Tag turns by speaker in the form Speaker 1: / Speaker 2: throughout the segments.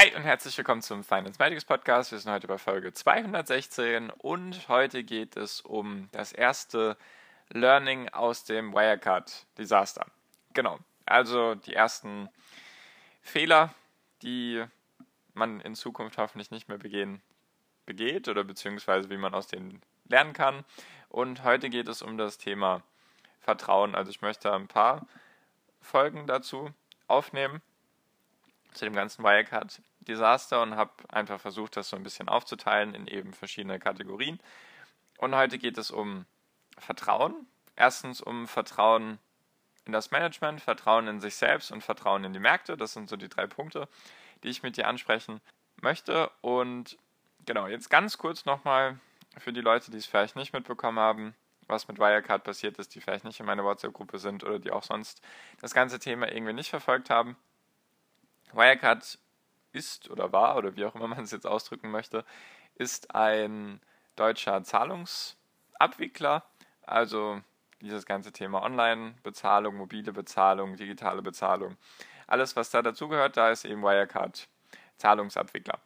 Speaker 1: Hi und herzlich willkommen zum Finance Magics Podcast. Wir sind heute bei Folge 216 und heute geht es um das erste Learning aus dem Wirecard-Desaster. Genau, also die ersten Fehler, die man in Zukunft hoffentlich nicht mehr begehen, begeht oder beziehungsweise wie man aus denen lernen kann. Und heute geht es um das Thema Vertrauen. Also ich möchte ein paar Folgen dazu aufnehmen zu dem ganzen Wirecard-Desaster und habe einfach versucht, das so ein bisschen aufzuteilen in eben verschiedene Kategorien. Und heute geht es um Vertrauen. Erstens um Vertrauen in das Management, Vertrauen in sich selbst und Vertrauen in die Märkte. Das sind so die drei Punkte, die ich mit dir ansprechen möchte. Und genau, jetzt ganz kurz nochmal für die Leute, die es vielleicht nicht mitbekommen haben, was mit Wirecard passiert ist, die vielleicht nicht in meiner WhatsApp-Gruppe sind oder die auch sonst das ganze Thema irgendwie nicht verfolgt haben. Wirecard ist oder war oder wie auch immer man es jetzt ausdrücken möchte, ist ein deutscher Zahlungsabwickler. Also dieses ganze Thema Online-Bezahlung, mobile Bezahlung, digitale Bezahlung. Alles, was da dazugehört, da ist eben Wirecard Zahlungsabwickler.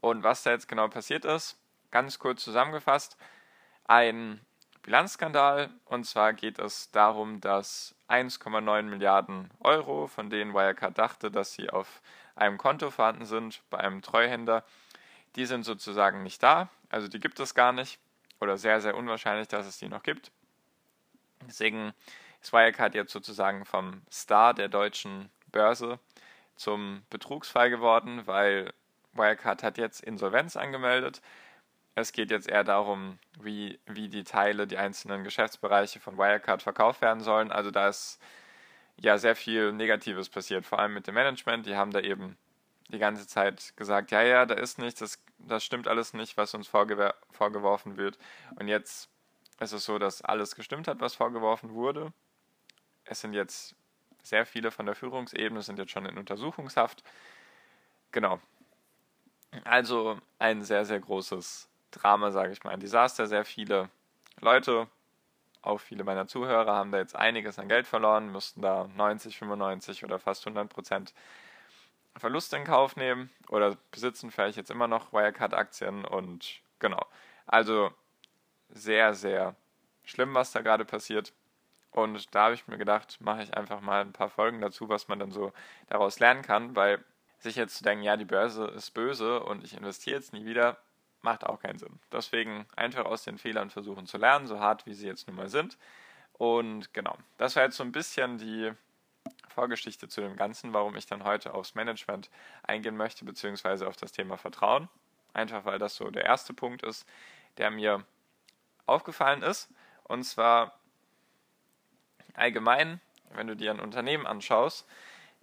Speaker 1: Und was da jetzt genau passiert ist, ganz kurz zusammengefasst, ein Bilanzskandal. Und zwar geht es darum, dass 1,9 Milliarden Euro, von denen Wirecard dachte, dass sie auf einem Konto vorhanden sind bei einem Treuhänder, die sind sozusagen nicht da. Also die gibt es gar nicht oder sehr, sehr unwahrscheinlich, dass es die noch gibt. Deswegen ist Wirecard jetzt sozusagen vom Star der deutschen Börse zum Betrugsfall geworden, weil Wirecard hat jetzt Insolvenz angemeldet es geht jetzt eher darum, wie, wie die Teile, die einzelnen Geschäftsbereiche von Wirecard verkauft werden sollen. Also da ist ja sehr viel Negatives passiert, vor allem mit dem Management. Die haben da eben die ganze Zeit gesagt, ja, ja, da ist nichts, das, das stimmt alles nicht, was uns vorgew vorgeworfen wird. Und jetzt ist es so, dass alles gestimmt hat, was vorgeworfen wurde. Es sind jetzt sehr viele von der Führungsebene, sind jetzt schon in Untersuchungshaft. Genau. Also ein sehr, sehr großes Drama, sage ich mal, ein Desaster. Sehr viele Leute, auch viele meiner Zuhörer, haben da jetzt einiges an Geld verloren, mussten da 90, 95 oder fast 100 Prozent Verlust in Kauf nehmen oder besitzen vielleicht jetzt immer noch Wirecard-Aktien und genau. Also sehr, sehr schlimm, was da gerade passiert. Und da habe ich mir gedacht, mache ich einfach mal ein paar Folgen dazu, was man dann so daraus lernen kann, weil sich jetzt zu denken, ja, die Börse ist böse und ich investiere jetzt nie wieder, macht auch keinen Sinn. Deswegen einfach aus den Fehlern versuchen zu lernen, so hart wie sie jetzt nun mal sind. Und genau, das war jetzt so ein bisschen die Vorgeschichte zu dem Ganzen, warum ich dann heute aufs Management eingehen möchte, beziehungsweise auf das Thema Vertrauen. Einfach weil das so der erste Punkt ist, der mir aufgefallen ist. Und zwar allgemein, wenn du dir ein Unternehmen anschaust,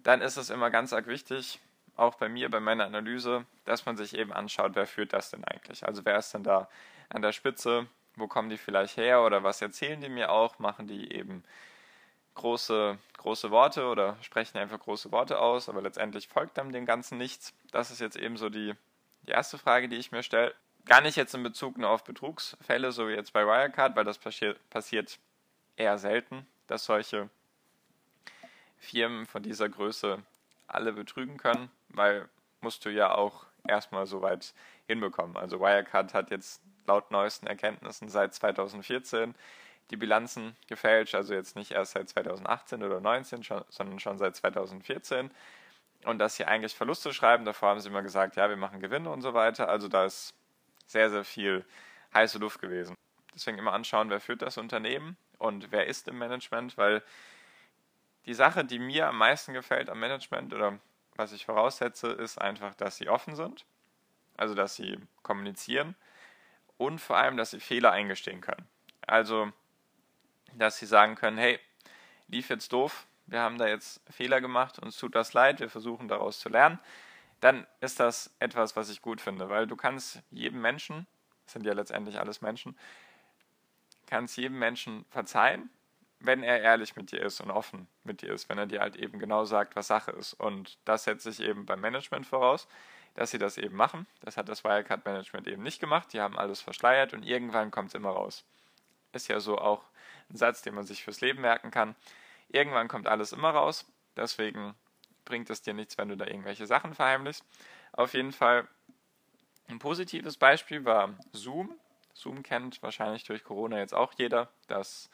Speaker 1: dann ist es immer ganz arg wichtig, auch bei mir, bei meiner Analyse, dass man sich eben anschaut, wer führt das denn eigentlich? Also wer ist denn da an der Spitze? Wo kommen die vielleicht her oder was erzählen die mir auch? Machen die eben große, große Worte oder sprechen einfach große Worte aus, aber letztendlich folgt dann dem Ganzen nichts? Das ist jetzt eben so die, die erste Frage, die ich mir stelle. Gar nicht jetzt in Bezug nur auf Betrugsfälle, so wie jetzt bei Wirecard, weil das passiert eher selten, dass solche Firmen von dieser Größe alle betrügen können, weil musst du ja auch erstmal so weit hinbekommen. Also Wirecard hat jetzt laut neuesten Erkenntnissen seit 2014 die Bilanzen gefälscht, also jetzt nicht erst seit 2018 oder 2019, schon, sondern schon seit 2014. Und dass sie eigentlich Verluste schreiben, davor haben sie immer gesagt, ja, wir machen Gewinne und so weiter. Also da ist sehr, sehr viel heiße Luft gewesen. Deswegen immer anschauen, wer führt das Unternehmen und wer ist im Management, weil die Sache, die mir am meisten gefällt am Management oder was ich voraussetze, ist einfach, dass sie offen sind, also dass sie kommunizieren und vor allem, dass sie Fehler eingestehen können. Also, dass sie sagen können, hey, lief jetzt doof, wir haben da jetzt Fehler gemacht, uns tut das leid, wir versuchen daraus zu lernen. dann ist das etwas, was ich gut finde, weil du kannst jedem Menschen, sind ja letztendlich alles Menschen, kannst jedem Menschen verzeihen, wenn er ehrlich mit dir ist und offen mit dir ist, wenn er dir halt eben genau sagt, was Sache ist. Und das setze ich eben beim Management voraus, dass sie das eben machen. Das hat das Wirecard-Management eben nicht gemacht. Die haben alles verschleiert und irgendwann kommt es immer raus. Ist ja so auch ein Satz, den man sich fürs Leben merken kann. Irgendwann kommt alles immer raus. Deswegen bringt es dir nichts, wenn du da irgendwelche Sachen verheimlichst. Auf jeden Fall ein positives Beispiel war Zoom. Zoom kennt wahrscheinlich durch Corona jetzt auch jeder, dass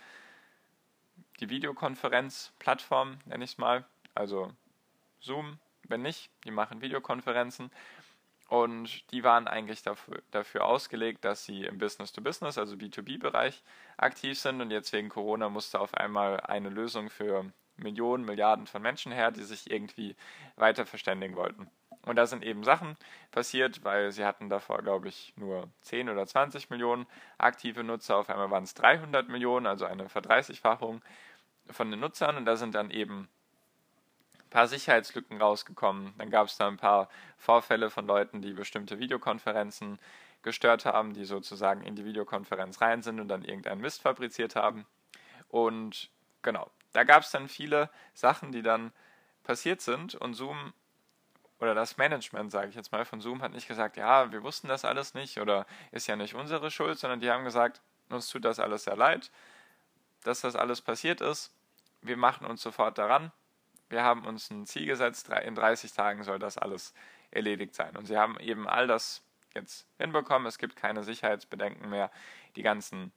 Speaker 1: die Videokonferenzplattform, nenne ich es mal, also Zoom, wenn nicht, die machen Videokonferenzen. Und die waren eigentlich dafür, dafür ausgelegt, dass sie im Business-to-Business, also B2B-Bereich aktiv sind. Und jetzt wegen Corona musste auf einmal eine Lösung für Millionen, Milliarden von Menschen her, die sich irgendwie weiter verständigen wollten. Und da sind eben Sachen passiert, weil sie hatten davor, glaube ich, nur 10 oder 20 Millionen aktive Nutzer. Auf einmal waren es 300 Millionen, also eine Verdreißigfachung von den Nutzern. Und da sind dann eben ein paar Sicherheitslücken rausgekommen. Dann gab es da ein paar Vorfälle von Leuten, die bestimmte Videokonferenzen gestört haben, die sozusagen in die Videokonferenz rein sind und dann irgendeinen Mist fabriziert haben. Und genau, da gab es dann viele Sachen, die dann passiert sind und Zoom oder das Management, sage ich jetzt mal, von Zoom hat nicht gesagt, ja, wir wussten das alles nicht oder ist ja nicht unsere Schuld, sondern die haben gesagt, uns tut das alles sehr leid, dass das alles passiert ist. Wir machen uns sofort daran. Wir haben uns ein Ziel gesetzt, in 30 Tagen soll das alles erledigt sein. Und sie haben eben all das jetzt hinbekommen. Es gibt keine Sicherheitsbedenken mehr. Die ganzen,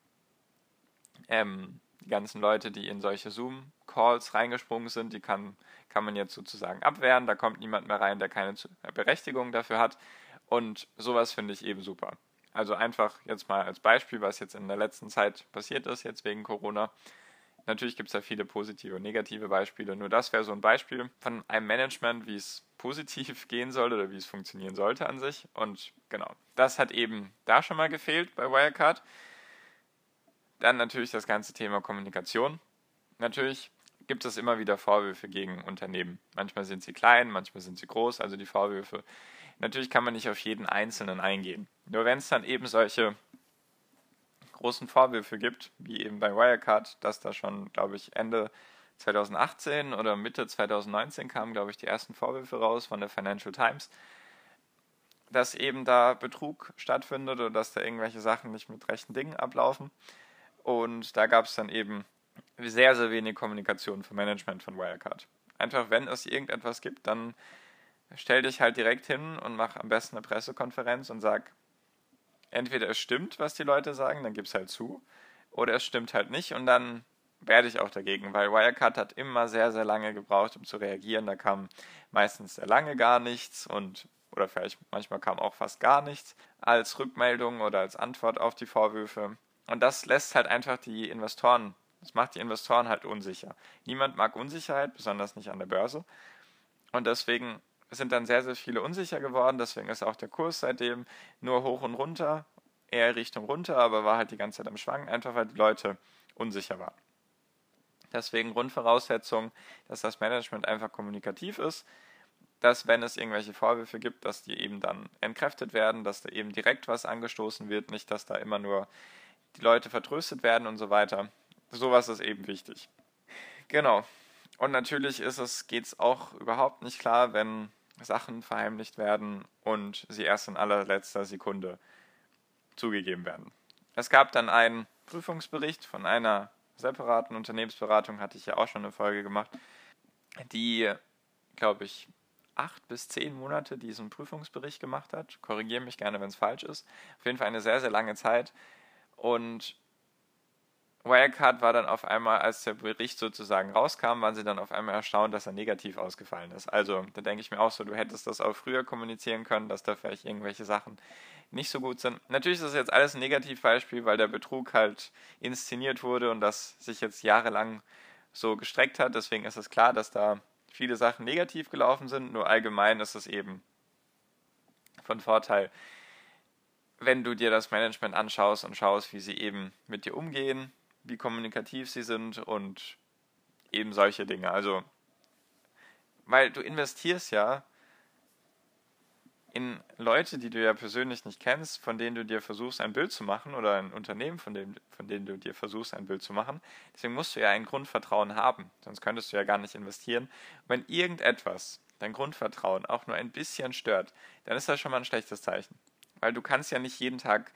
Speaker 1: ähm, die ganzen Leute, die in solche Zoom-Calls reingesprungen sind, die kann kann man jetzt sozusagen abwehren. Da kommt niemand mehr rein, der keine Berechtigung dafür hat. Und sowas finde ich eben super. Also einfach jetzt mal als Beispiel, was jetzt in der letzten Zeit passiert ist, jetzt wegen Corona. Natürlich gibt es da viele positive und negative Beispiele. Nur das wäre so ein Beispiel von einem Management, wie es positiv gehen soll oder wie es funktionieren sollte an sich. Und genau, das hat eben da schon mal gefehlt bei Wirecard. Dann natürlich das ganze Thema Kommunikation. Natürlich gibt es immer wieder Vorwürfe gegen Unternehmen. Manchmal sind sie klein, manchmal sind sie groß, also die Vorwürfe. Natürlich kann man nicht auf jeden Einzelnen eingehen. Nur wenn es dann eben solche großen Vorwürfe gibt, wie eben bei Wirecard, dass da schon, glaube ich, Ende 2018 oder Mitte 2019 kamen, glaube ich, die ersten Vorwürfe raus von der Financial Times, dass eben da Betrug stattfindet oder dass da irgendwelche Sachen nicht mit rechten Dingen ablaufen. Und da gab es dann eben sehr, sehr wenig Kommunikation vom Management von Wirecard. Einfach, wenn es irgendetwas gibt, dann stell dich halt direkt hin und mach am besten eine Pressekonferenz und sag, entweder es stimmt, was die Leute sagen, dann gib's halt zu, oder es stimmt halt nicht und dann werde ich auch dagegen, weil Wirecard hat immer sehr, sehr lange gebraucht, um zu reagieren. Da kam meistens sehr lange gar nichts und oder vielleicht manchmal kam auch fast gar nichts als Rückmeldung oder als Antwort auf die Vorwürfe. Und das lässt halt einfach die Investoren das macht die Investoren halt unsicher. Niemand mag Unsicherheit, besonders nicht an der Börse. Und deswegen sind dann sehr, sehr viele unsicher geworden. Deswegen ist auch der Kurs seitdem nur hoch und runter, eher Richtung runter, aber war halt die ganze Zeit am Schwanken, einfach weil die Leute unsicher waren. Deswegen Grundvoraussetzung, dass das Management einfach kommunikativ ist, dass wenn es irgendwelche Vorwürfe gibt, dass die eben dann entkräftet werden, dass da eben direkt was angestoßen wird, nicht dass da immer nur die Leute vertröstet werden und so weiter sowas ist eben wichtig. Genau. Und natürlich ist es, geht es auch überhaupt nicht klar, wenn Sachen verheimlicht werden und sie erst in allerletzter Sekunde zugegeben werden. Es gab dann einen Prüfungsbericht von einer separaten Unternehmensberatung, hatte ich ja auch schon eine Folge gemacht, die, glaube ich, acht bis zehn Monate diesen Prüfungsbericht gemacht hat. Korrigiere mich gerne, wenn es falsch ist. Auf jeden Fall eine sehr, sehr lange Zeit. Und Wirecard war dann auf einmal, als der Bericht sozusagen rauskam, waren sie dann auf einmal erstaunt, dass er negativ ausgefallen ist. Also, da denke ich mir auch so, du hättest das auch früher kommunizieren können, dass da vielleicht irgendwelche Sachen nicht so gut sind. Natürlich ist das jetzt alles ein Negativbeispiel, weil der Betrug halt inszeniert wurde und das sich jetzt jahrelang so gestreckt hat. Deswegen ist es klar, dass da viele Sachen negativ gelaufen sind. Nur allgemein ist es eben von Vorteil, wenn du dir das Management anschaust und schaust, wie sie eben mit dir umgehen, wie kommunikativ sie sind und eben solche Dinge. Also, weil du investierst ja in Leute, die du ja persönlich nicht kennst, von denen du dir versuchst, ein Bild zu machen, oder ein Unternehmen, von dem, von denen du dir versuchst, ein Bild zu machen. Deswegen musst du ja ein Grundvertrauen haben, sonst könntest du ja gar nicht investieren. Und wenn irgendetwas dein Grundvertrauen auch nur ein bisschen stört, dann ist das schon mal ein schlechtes Zeichen. Weil du kannst ja nicht jeden Tag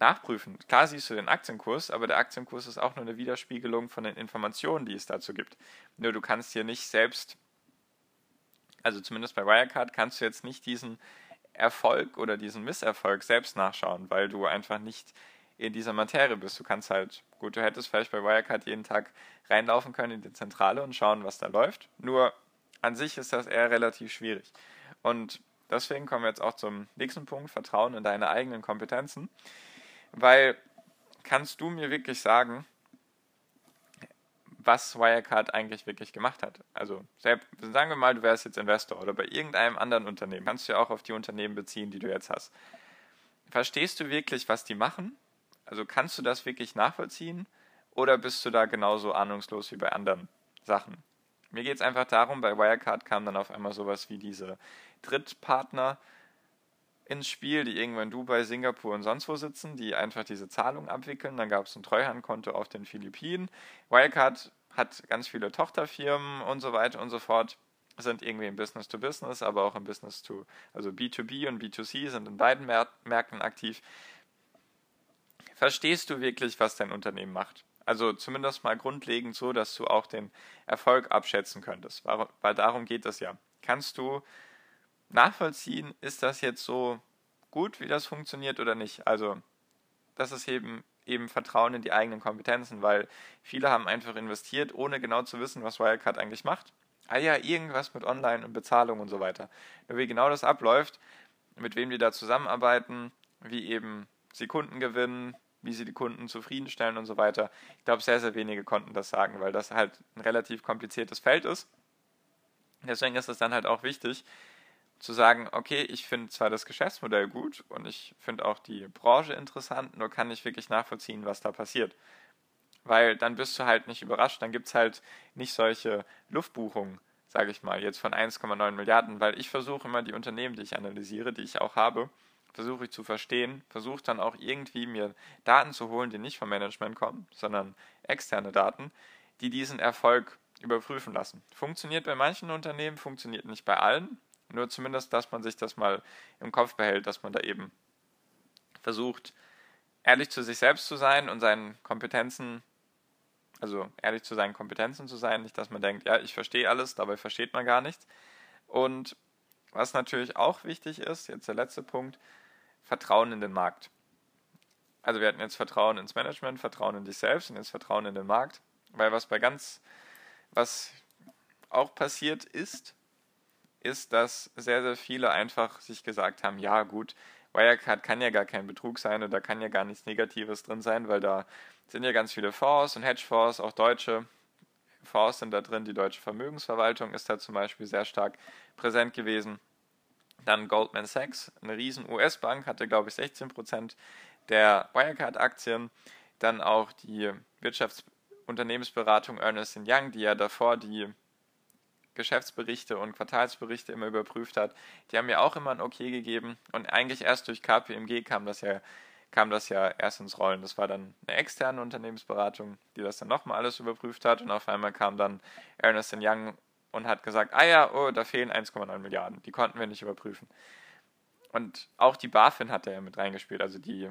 Speaker 1: nachprüfen. Klar siehst du den Aktienkurs, aber der Aktienkurs ist auch nur eine Widerspiegelung von den Informationen, die es dazu gibt. Nur du kannst hier nicht selbst, also zumindest bei Wirecard, kannst du jetzt nicht diesen Erfolg oder diesen Misserfolg selbst nachschauen, weil du einfach nicht in dieser Materie bist. Du kannst halt, gut, du hättest vielleicht bei Wirecard jeden Tag reinlaufen können in die Zentrale und schauen, was da läuft. Nur an sich ist das eher relativ schwierig. Und deswegen kommen wir jetzt auch zum nächsten Punkt, Vertrauen in deine eigenen Kompetenzen. Weil kannst du mir wirklich sagen, was Wirecard eigentlich wirklich gemacht hat. Also selbst, sagen wir mal, du wärst jetzt Investor oder bei irgendeinem anderen Unternehmen, kannst du ja auch auf die Unternehmen beziehen, die du jetzt hast. Verstehst du wirklich, was die machen? Also kannst du das wirklich nachvollziehen oder bist du da genauso ahnungslos wie bei anderen Sachen? Mir geht es einfach darum, bei Wirecard kam dann auf einmal sowas wie diese Drittpartner ins Spiel, die irgendwo in Dubai, Singapur und sonst wo sitzen, die einfach diese Zahlungen abwickeln. Dann gab es ein Treuhandkonto auf den Philippinen. Wirecard hat ganz viele Tochterfirmen und so weiter und so fort. Sind irgendwie im Business to Business, aber auch im Business to, also B2B und B2C sind in beiden Märkten aktiv. Verstehst du wirklich, was dein Unternehmen macht? Also zumindest mal grundlegend so, dass du auch den Erfolg abschätzen könntest. Weil darum geht es ja. Kannst du nachvollziehen, ist das jetzt so gut, wie das funktioniert oder nicht. Also das ist eben eben Vertrauen in die eigenen Kompetenzen, weil viele haben einfach investiert, ohne genau zu wissen, was Wirecard eigentlich macht. Ah ja, irgendwas mit Online und Bezahlung und so weiter. Nur wie genau das abläuft, mit wem die da zusammenarbeiten, wie eben sie Kunden gewinnen, wie sie die Kunden zufriedenstellen und so weiter. Ich glaube, sehr, sehr wenige konnten das sagen, weil das halt ein relativ kompliziertes Feld ist. Deswegen ist es dann halt auch wichtig, zu sagen, okay, ich finde zwar das Geschäftsmodell gut und ich finde auch die Branche interessant, nur kann ich wirklich nachvollziehen, was da passiert. Weil dann bist du halt nicht überrascht, dann gibt es halt nicht solche Luftbuchungen, sage ich mal, jetzt von 1,9 Milliarden, weil ich versuche immer die Unternehmen, die ich analysiere, die ich auch habe, versuche ich zu verstehen, versuche dann auch irgendwie mir Daten zu holen, die nicht vom Management kommen, sondern externe Daten, die diesen Erfolg überprüfen lassen. Funktioniert bei manchen Unternehmen, funktioniert nicht bei allen, nur zumindest, dass man sich das mal im Kopf behält, dass man da eben versucht, ehrlich zu sich selbst zu sein und seinen Kompetenzen, also ehrlich zu seinen Kompetenzen zu sein, nicht, dass man denkt, ja, ich verstehe alles, dabei versteht man gar nichts. Und was natürlich auch wichtig ist, jetzt der letzte Punkt, Vertrauen in den Markt. Also wir hatten jetzt Vertrauen ins Management, Vertrauen in dich selbst und jetzt Vertrauen in den Markt, weil was bei ganz, was auch passiert ist, ist, dass sehr, sehr viele einfach sich gesagt haben, ja gut, Wirecard kann ja gar kein Betrug sein und da kann ja gar nichts Negatives drin sein, weil da sind ja ganz viele Fonds und Hedgefonds, auch deutsche Fonds sind da drin. Die deutsche Vermögensverwaltung ist da zum Beispiel sehr stark präsent gewesen. Dann Goldman Sachs, eine riesen US-Bank, hatte glaube ich 16% der Wirecard-Aktien. Dann auch die Wirtschaftsunternehmensberatung Ernest Young, die ja davor die Geschäftsberichte und Quartalsberichte immer überprüft hat, die haben mir auch immer ein Okay gegeben. Und eigentlich erst durch KPMG kam das ja, kam das ja erst ins Rollen. Das war dann eine externe Unternehmensberatung, die das dann nochmal alles überprüft hat. Und auf einmal kam dann Ernest Young und hat gesagt, ah ja, oh, da fehlen 1,9 Milliarden. Die konnten wir nicht überprüfen. Und auch die BaFin hat da ja mit reingespielt, also die,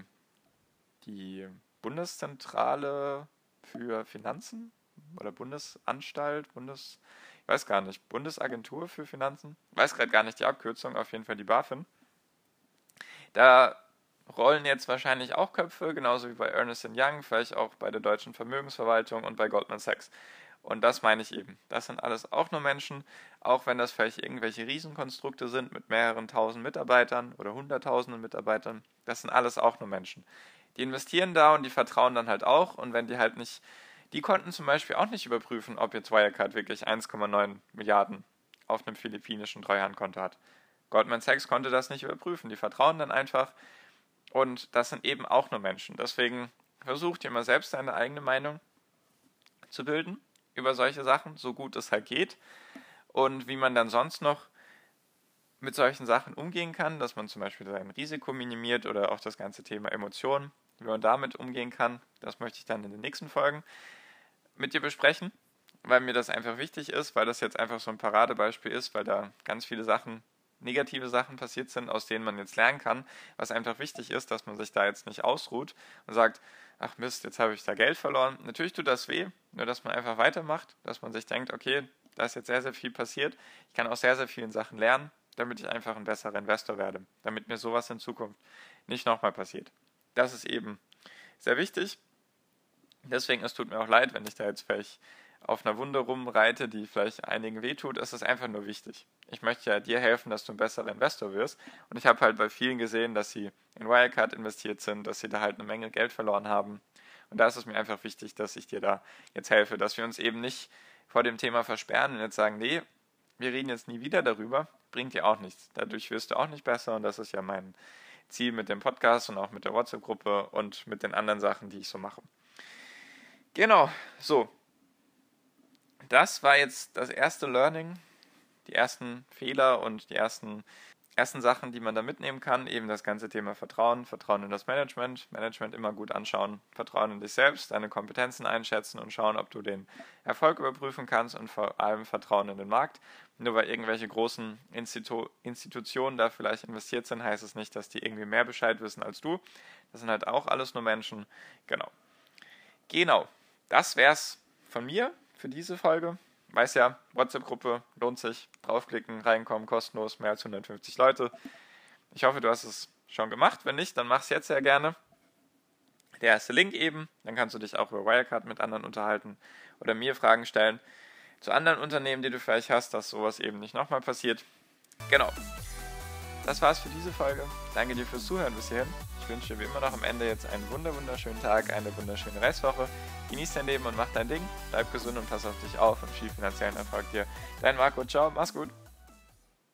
Speaker 1: die Bundeszentrale für Finanzen oder Bundesanstalt, Bundes, weiß gar nicht, Bundesagentur für Finanzen, weiß gerade gar nicht die Abkürzung, auf jeden Fall die BaFin. Da rollen jetzt wahrscheinlich auch Köpfe, genauso wie bei Ernest Young, vielleicht auch bei der deutschen Vermögensverwaltung und bei Goldman Sachs. Und das meine ich eben. Das sind alles auch nur Menschen, auch wenn das vielleicht irgendwelche Riesenkonstrukte sind mit mehreren tausend Mitarbeitern oder hunderttausenden Mitarbeitern. Das sind alles auch nur Menschen. Die investieren da und die vertrauen dann halt auch. Und wenn die halt nicht die konnten zum Beispiel auch nicht überprüfen, ob jetzt Wirecard wirklich 1,9 Milliarden auf einem philippinischen Treuhandkonto hat. Goldman Sachs konnte das nicht überprüfen. Die vertrauen dann einfach. Und das sind eben auch nur Menschen. Deswegen versucht ihr mal selbst deine eigene Meinung zu bilden über solche Sachen, so gut es halt geht. Und wie man dann sonst noch mit solchen Sachen umgehen kann, dass man zum Beispiel sein Risiko minimiert oder auch das ganze Thema Emotionen, wie man damit umgehen kann, das möchte ich dann in den nächsten Folgen mit dir besprechen, weil mir das einfach wichtig ist, weil das jetzt einfach so ein Paradebeispiel ist, weil da ganz viele Sachen, negative Sachen passiert sind, aus denen man jetzt lernen kann, was einfach wichtig ist, dass man sich da jetzt nicht ausruht und sagt, ach Mist, jetzt habe ich da Geld verloren. Natürlich tut das weh, nur dass man einfach weitermacht, dass man sich denkt, okay, da ist jetzt sehr, sehr viel passiert. Ich kann aus sehr, sehr vielen Sachen lernen, damit ich einfach ein besserer Investor werde, damit mir sowas in Zukunft nicht nochmal passiert. Das ist eben sehr wichtig. Deswegen, es tut mir auch leid, wenn ich da jetzt vielleicht auf einer Wunde rumreite, die vielleicht einigen wehtut, ist es einfach nur wichtig. Ich möchte ja dir helfen, dass du ein besserer Investor wirst. Und ich habe halt bei vielen gesehen, dass sie in Wirecard investiert sind, dass sie da halt eine Menge Geld verloren haben. Und da ist es mir einfach wichtig, dass ich dir da jetzt helfe, dass wir uns eben nicht vor dem Thema versperren und jetzt sagen, nee, wir reden jetzt nie wieder darüber, bringt dir auch nichts. Dadurch wirst du auch nicht besser und das ist ja mein Ziel mit dem Podcast und auch mit der WhatsApp-Gruppe und mit den anderen Sachen, die ich so mache. Genau, so. Das war jetzt das erste Learning, die ersten Fehler und die ersten ersten Sachen, die man da mitnehmen kann, eben das ganze Thema Vertrauen, Vertrauen in das Management, Management immer gut anschauen, Vertrauen in dich selbst, deine Kompetenzen einschätzen und schauen, ob du den Erfolg überprüfen kannst und vor allem Vertrauen in den Markt. Nur weil irgendwelche großen Institu Institutionen da vielleicht investiert sind, heißt es nicht, dass die irgendwie mehr Bescheid wissen als du. Das sind halt auch alles nur Menschen. Genau. Genau. Das wär's von mir für diese Folge weiß ja, WhatsApp-Gruppe lohnt sich. Draufklicken, reinkommen, kostenlos, mehr als 150 Leute. Ich hoffe, du hast es schon gemacht. Wenn nicht, dann mach es jetzt sehr gerne. Der erste Link eben, dann kannst du dich auch über Wirecard mit anderen unterhalten oder mir Fragen stellen zu anderen Unternehmen, die du vielleicht hast, dass sowas eben nicht nochmal passiert. Genau. Das war's für diese Folge. Danke dir fürs Zuhören bis hierhin. Ich wünsche dir wie immer noch am Ende jetzt einen wunderschönen Tag, eine wunderschöne Restwoche. Genieß dein Leben und mach dein Ding. Bleib gesund und pass auf dich auf und viel finanziellen Erfolg dir. Dein Marco, ciao, mach's gut.